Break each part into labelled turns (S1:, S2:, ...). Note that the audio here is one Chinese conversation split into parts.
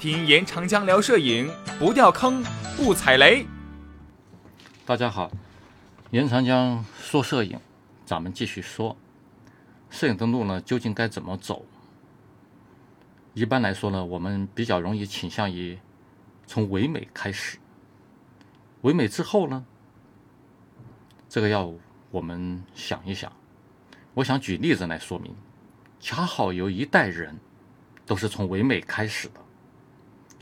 S1: 听严长江聊摄影，不掉坑，不踩雷。
S2: 大家好，严长江说摄影，咱们继续说摄影的路呢，究竟该怎么走？一般来说呢，我们比较容易倾向于从唯美开始，唯美之后呢，这个要我们想一想。我想举例子来说明，恰好有一代人都是从唯美开始的。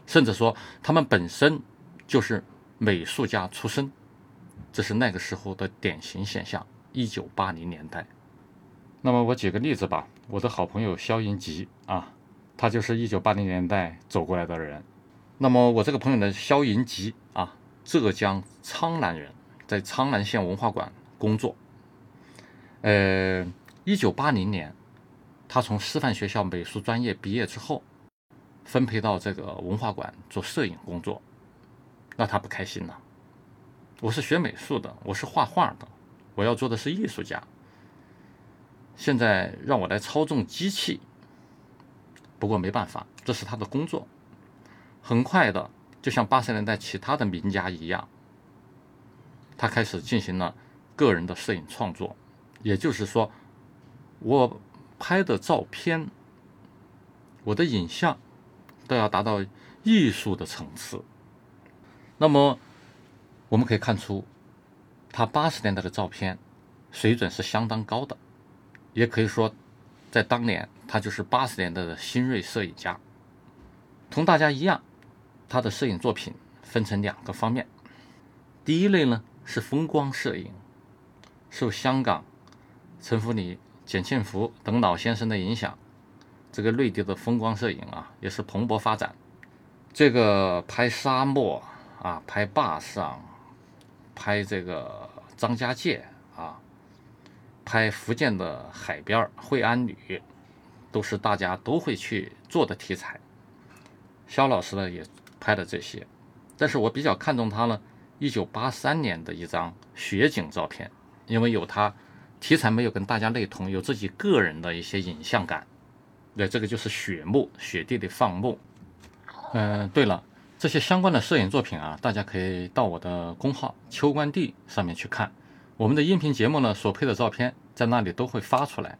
S2: 甚至说他们本身就是美术家出身，这是那个时候的典型现象。一九八零年代，那么我举个例子吧，我的好朋友肖云吉啊，他就是一九八零年代走过来的人。那么我这个朋友呢，肖云吉啊，浙江苍南人，在苍南县文化馆工作。呃，一九八零年，他从师范学校美术专业毕业之后。分配到这个文化馆做摄影工作，那他不开心了。我是学美术的，我是画画的，我要做的是艺术家。现在让我来操纵机器，不过没办法，这是他的工作。很快的，就像八十年代其他的名家一样，他开始进行了个人的摄影创作。也就是说，我拍的照片，我的影像。都要达到艺术的层次。那么，我们可以看出，他八十年代的照片水准是相当高的，也可以说，在当年他就是八十年代的新锐摄影家。同大家一样，他的摄影作品分成两个方面。第一类呢是风光摄影，受香港陈福礼、简庆福等老先生的影响。这个内地的风光摄影啊，也是蓬勃发展。这个拍沙漠啊，拍坝上，拍这个张家界啊，拍福建的海边惠安女，都是大家都会去做的题材。肖老师呢也拍了这些，但是我比较看重他呢，一九八三年的一张雪景照片，因为有他题材没有跟大家类同，有自己个人的一些影像感。对，这个就是雪幕，雪地里放牧。嗯，对了，这些相关的摄影作品啊，大家可以到我的公号“秋观地”上面去看。我们的音频节目呢，所配的照片在那里都会发出来。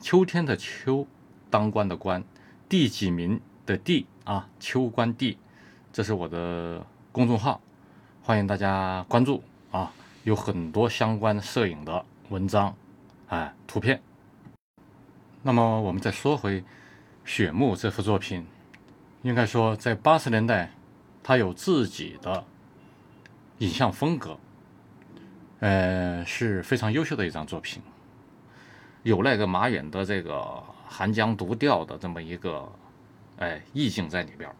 S2: 秋天的秋，当官的官，第几名的第啊，秋观地，这是我的公众号，欢迎大家关注啊，有很多相关摄影的文章，哎，图片。那么我们再说回《雪幕》这幅作品，应该说在八十年代，它有自己的影像风格，呃，是非常优秀的一张作品，有那个马远的这个寒江独钓的这么一个哎意境在里边儿。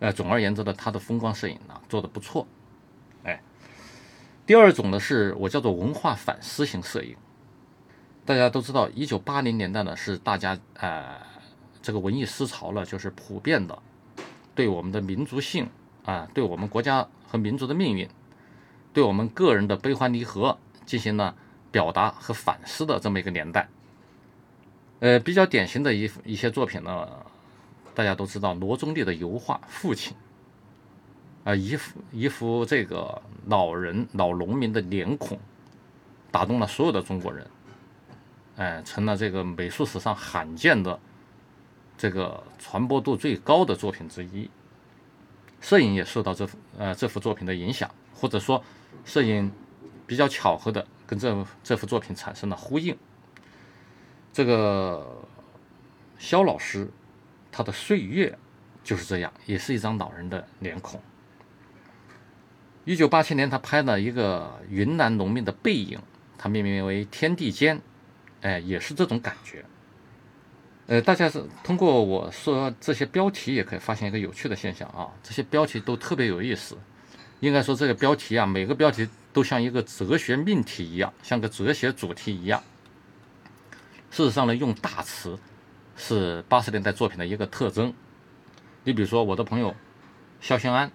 S2: 呃，总而言之呢，他的风光摄影呢做的不错，哎。第二种呢，是我叫做文化反思型摄影。大家都知道，一九八零年代呢是大家呃这个文艺思潮呢，就是普遍的对我们的民族性啊，对我们国家和民族的命运，对我们个人的悲欢离合进行了表达和反思的这么一个年代。呃，比较典型的一一些作品呢，大家都知道罗中立的油画《父亲》，啊，一幅一幅这个老人老农民的脸孔，打动了所有的中国人。哎，成了这个美术史上罕见的这个传播度最高的作品之一。摄影也受到这幅呃这幅作品的影响，或者说摄影比较巧合的跟这这幅作品产生了呼应。这个肖老师他的岁月就是这样，也是一张老人的脸孔。一九八七年，他拍了一个云南农民的背影，他命名为《天地间》。哎，也是这种感觉。呃，大家是通过我说这些标题，也可以发现一个有趣的现象啊。这些标题都特别有意思。应该说，这个标题啊，每个标题都像一个哲学命题一样，像个哲学主题一样。事实上呢，用大词是八十年代作品的一个特征。你比如说，我的朋友肖轩安，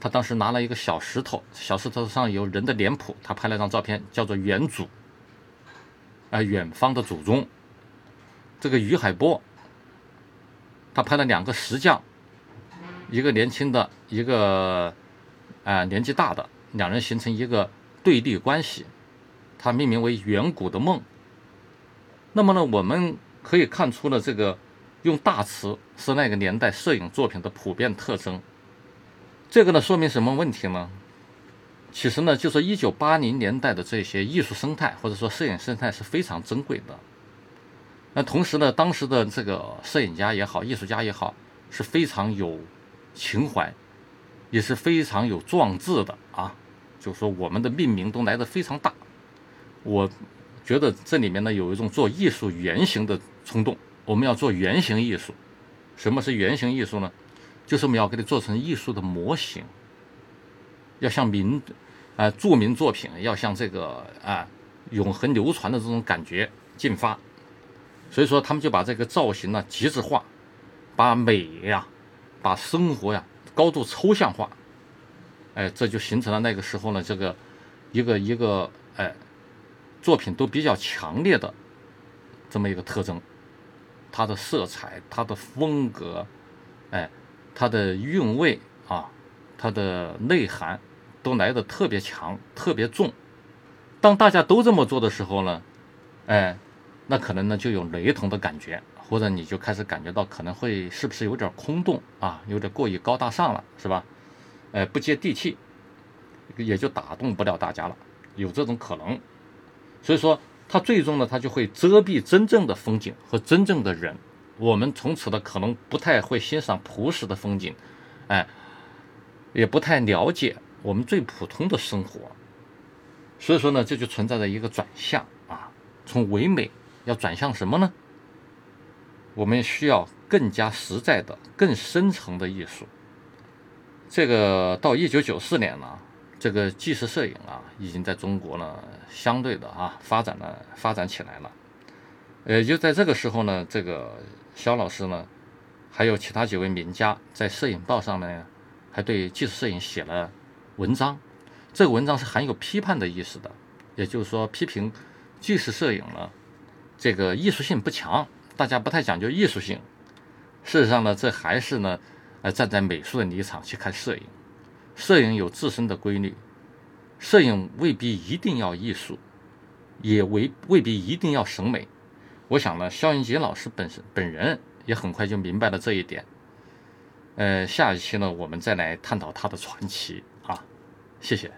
S2: 他当时拿了一个小石头，小石头上有人的脸谱，他拍了张照片，叫做《原祖》。啊，远方的祖宗，这个于海波，他拍了两个石匠一个年轻的，一个啊、年纪大的，两人形成一个对立关系，他命名为“远古的梦”。那么呢，我们可以看出了这个用大词是那个年代摄影作品的普遍特征。这个呢，说明什么问题呢？其实呢，就是一九八零年代的这些艺术生态或者说摄影生态是非常珍贵的。那同时呢，当时的这个摄影家也好，艺术家也好，是非常有情怀，也是非常有壮志的啊。就是说，我们的命名都来得非常大。我觉得这里面呢，有一种做艺术原型的冲动。我们要做原型艺术。什么是原型艺术呢？就是我们要给它做成艺术的模型，要像名啊、著名作品，要像这个啊、永恒流传的这种感觉进发。所以说，他们就把这个造型呢极致化，把美呀、把生活呀高度抽象化。哎，这就形成了那个时候呢，这个一个一个哎作品都比较强烈的这么一个特征，它的色彩、它的风格，哎，它的韵味啊，它的内涵都来的特别强、特别重。当大家都这么做的时候呢，哎，那可能呢就有雷同的感觉，或者你就开始感觉到可能会是不是有点空洞啊，有点过于高大上了，是吧？哎，不接地气，也就打动不了大家了，有这种可能。所以说，它最终呢，它就会遮蔽真正的风景和真正的人。我们从此呢，可能不太会欣赏朴实的风景，哎，也不太了解我们最普通的生活。所以说呢，这就存在着一个转向啊，从唯美要转向什么呢？我们需要更加实在的、更深层的艺术。这个到一九九四年呢，这个纪实摄影啊，已经在中国呢相对的啊发展了发展起来了。呃，就在这个时候呢，这个肖老师呢，还有其他几位名家在《摄影报》上呢，还对纪实摄影写了文章。这个文章是含有批判的意思的，也就是说批评纪实摄影呢，这个艺术性不强，大家不太讲究艺术性。事实上呢，这还是呢，呃，站在美术的立场去看摄影。摄影有自身的规律，摄影未必一定要艺术，也未未必一定要审美。我想呢，肖云杰老师本身本人也很快就明白了这一点。呃，下一期呢，我们再来探讨他的传奇，谢谢。